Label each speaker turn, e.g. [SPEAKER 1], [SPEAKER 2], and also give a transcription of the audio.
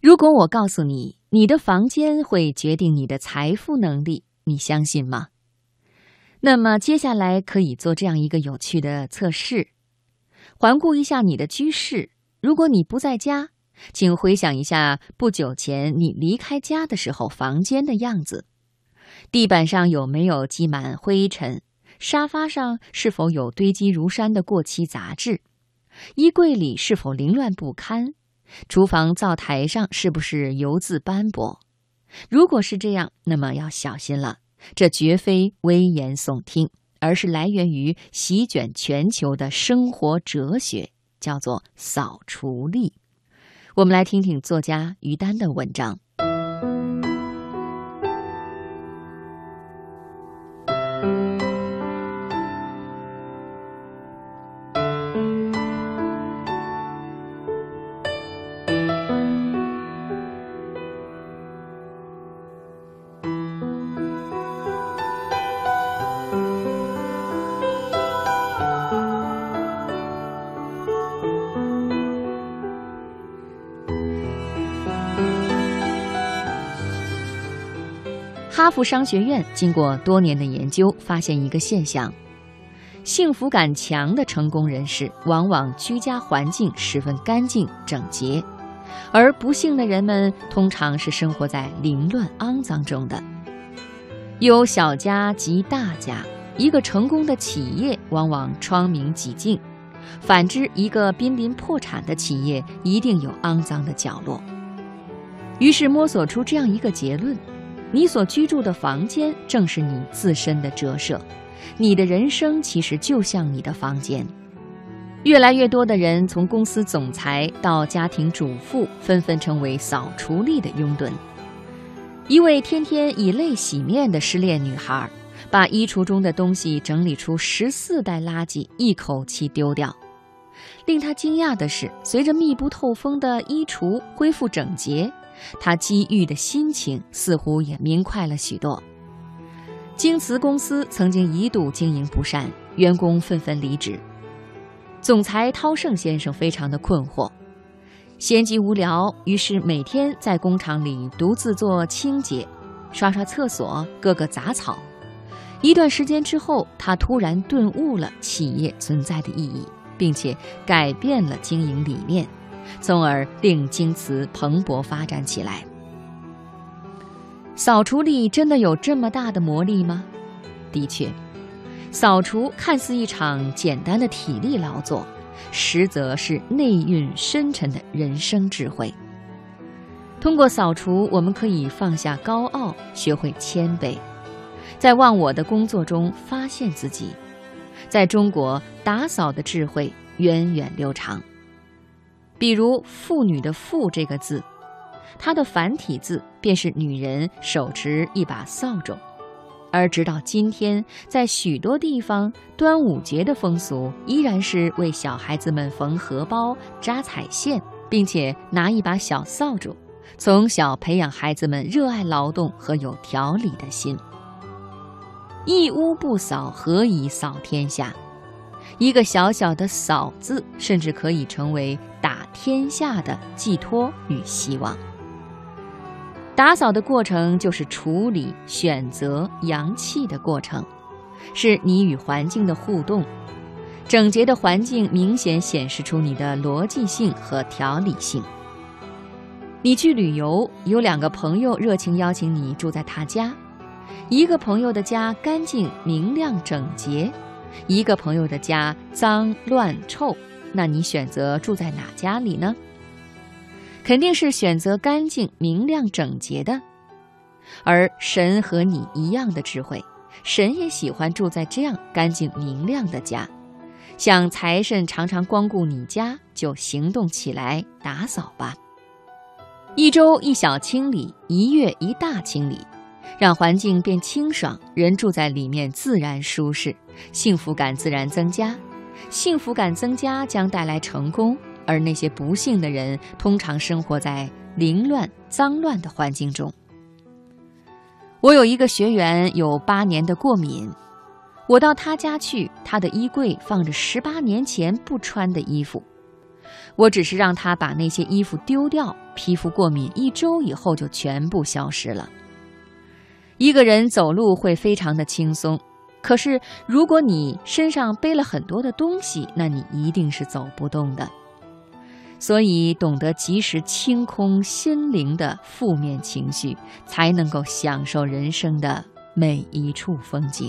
[SPEAKER 1] 如果我告诉你，你的房间会决定你的财富能力，你相信吗？那么接下来可以做这样一个有趣的测试：环顾一下你的居室，如果你不在家，请回想一下不久前你离开家的时候房间的样子。地板上有没有积满灰尘？沙发上是否有堆积如山的过期杂志？衣柜里是否凌乱不堪？厨房灶台上是不是油渍斑驳？如果是这样，那么要小心了。这绝非危言耸听，而是来源于席卷全球的生活哲学，叫做扫除力。我们来听听作家于丹的文章。哈佛商学院经过多年的研究，发现一个现象：幸福感强的成功人士，往往居家环境十分干净整洁，而不幸的人们通常是生活在凌乱肮脏中的。有小家及大家，一个成功的企业往往窗明几净；反之，一个濒临破产的企业一定有肮脏的角落。于是摸索出这样一个结论。你所居住的房间正是你自身的折射，你的人生其实就像你的房间。越来越多的人从公司总裁到家庭主妇，纷纷成为扫除力的拥趸。一位天天以泪洗面的失恋女孩，把衣橱中的东西整理出十四袋垃圾，一口气丢掉。令她惊讶的是，随着密不透风的衣橱恢复整洁。他机遇的心情似乎也明快了许多。京瓷公司曾经一度经营不善，员工纷纷离职。总裁涛盛先生非常的困惑，闲极无聊，于是每天在工厂里独自做清洁，刷刷厕所，割割杂草。一段时间之后，他突然顿悟了企业存在的意义，并且改变了经营理念。从而令京瓷蓬勃发展起来。扫除力真的有这么大的魔力吗？的确，扫除看似一场简单的体力劳作，实则是内蕴深沉的人生智慧。通过扫除，我们可以放下高傲，学会谦卑，在忘我的工作中发现自己。在中国，打扫的智慧源远流长。比如“妇女”的“妇”这个字，它的繁体字便是女人手持一把扫帚。而直到今天，在许多地方，端午节的风俗依然是为小孩子们缝荷包、扎彩线，并且拿一把小扫帚，从小培养孩子们热爱劳动和有条理的心。一屋不扫，何以扫天下？一个小小的“扫”字，甚至可以成为打天下的寄托与希望。打扫的过程就是处理、选择阳气的过程，是你与环境的互动。整洁的环境明显显示出你的逻辑性和条理性。你去旅游，有两个朋友热情邀请你住在他家，一个朋友的家干净、明亮、整洁。一个朋友的家脏乱臭，那你选择住在哪家里呢？肯定是选择干净、明亮、整洁的。而神和你一样的智慧，神也喜欢住在这样干净明亮的家。想财神常常光顾你家，就行动起来打扫吧。一周一小清理，一月一大清理。让环境变清爽，人住在里面自然舒适，幸福感自然增加。幸福感增加将带来成功，而那些不幸的人通常生活在凌乱、脏乱的环境中。我有一个学员有八年的过敏，我到他家去，他的衣柜放着十八年前不穿的衣服。我只是让他把那些衣服丢掉，皮肤过敏一周以后就全部消失了。一个人走路会非常的轻松，可是如果你身上背了很多的东西，那你一定是走不动的。所以，懂得及时清空心灵的负面情绪，才能够享受人生的每一处风景。